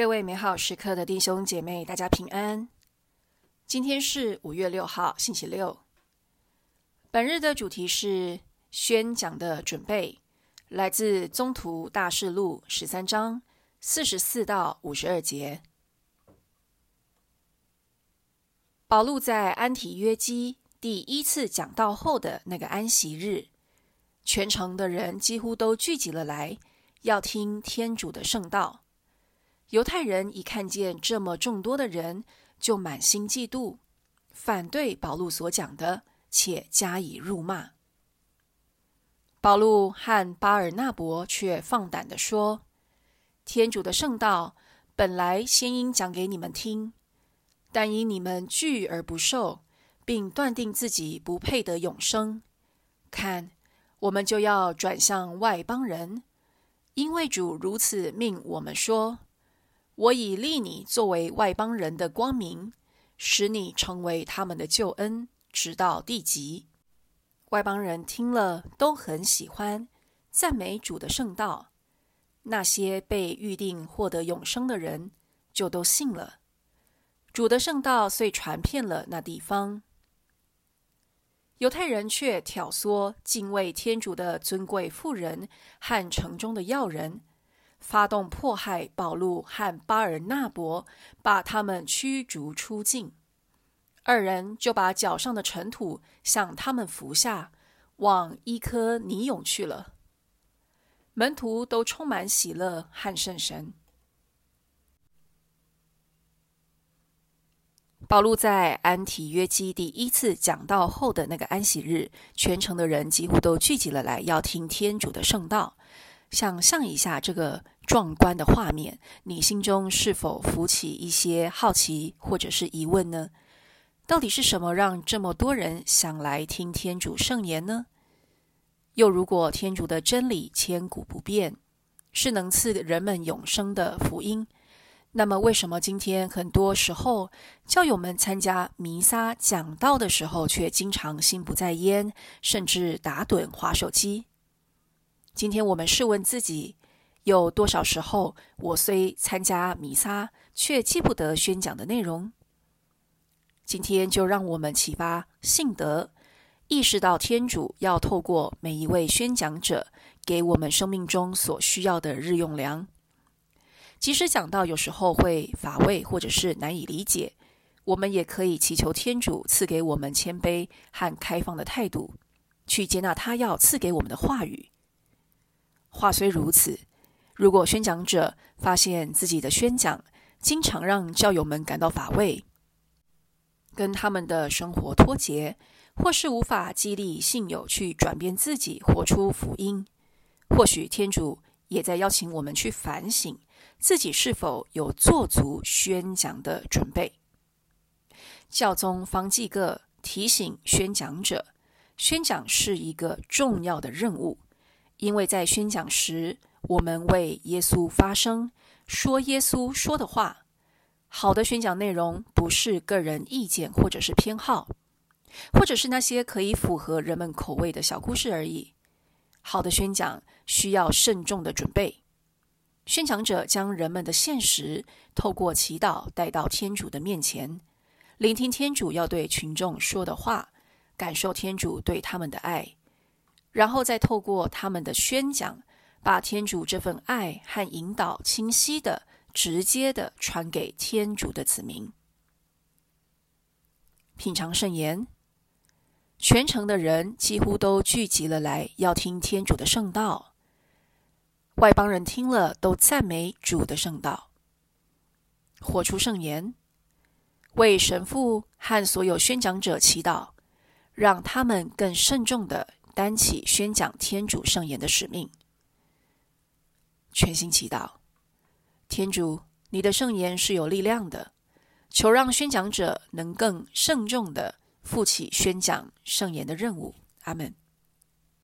各位美好时刻的弟兄姐妹，大家平安。今天是五月六号，星期六。本日的主题是宣讲的准备，来自《宗徒大事录》十三章四十四到五十二节。保禄在安提约基第一次讲道后的那个安息日，全城的人几乎都聚集了来，要听天主的圣道。犹太人一看见这么众多的人，就满心嫉妒，反对保禄所讲的，且加以辱骂。保禄和巴尔纳伯却放胆地说：“天主的圣道本来先应讲给你们听，但因你们拒而不受，并断定自己不配得永生，看，我们就要转向外邦人，因为主如此命我们说。”我已立你作为外邦人的光明，使你成为他们的救恩，直到地极。外邦人听了都很喜欢，赞美主的圣道。那些被预定获得永生的人，就都信了。主的圣道遂传遍了那地方。犹太人却挑唆敬畏天主的尊贵妇人和城中的要人。发动迫害保禄和巴尔纳伯，把他们驱逐出境。二人就把脚上的尘土向他们服下，往伊科尼涌去了。门徒都充满喜乐和圣神。保禄在安提约基第一次讲道后的那个安息日，全城的人几乎都聚集了来，要听天主的圣道。想象一下这个壮观的画面，你心中是否浮起一些好奇或者是疑问呢？到底是什么让这么多人想来听天主圣言呢？又如果天主的真理千古不变，是能赐人们永生的福音，那么为什么今天很多时候教友们参加弥撒讲道的时候，却经常心不在焉，甚至打盹划手机？今天我们试问自己，有多少时候我虽参加弥撒，却记不得宣讲的内容？今天就让我们启发信德，意识到天主要透过每一位宣讲者，给我们生命中所需要的日用粮。即使讲到有时候会乏味或者是难以理解，我们也可以祈求天主赐给我们谦卑和开放的态度，去接纳他要赐给我们的话语。话虽如此，如果宣讲者发现自己的宣讲经常让教友们感到乏味，跟他们的生活脱节，或是无法激励信友去转变自己，活出福音，或许天主也在邀请我们去反省自己是否有做足宣讲的准备。教宗方济各提醒宣讲者，宣讲是一个重要的任务。因为在宣讲时，我们为耶稣发声，说耶稣说的话。好的宣讲内容不是个人意见或者是偏好，或者是那些可以符合人们口味的小故事而已。好的宣讲需要慎重的准备。宣讲者将人们的现实透过祈祷带到天主的面前，聆听天主要对群众说的话，感受天主对他们的爱。然后再透过他们的宣讲，把天主这份爱和引导清晰的、直接的传给天主的子民。品尝圣言，全城的人几乎都聚集了来，要听天主的圣道。外邦人听了都赞美主的圣道。活出圣言，为神父和所有宣讲者祈祷，让他们更慎重的。担起宣讲天主圣言的使命，全心祈祷。天主，你的圣言是有力量的，求让宣讲者能更慎重的负起宣讲圣言的任务。阿门。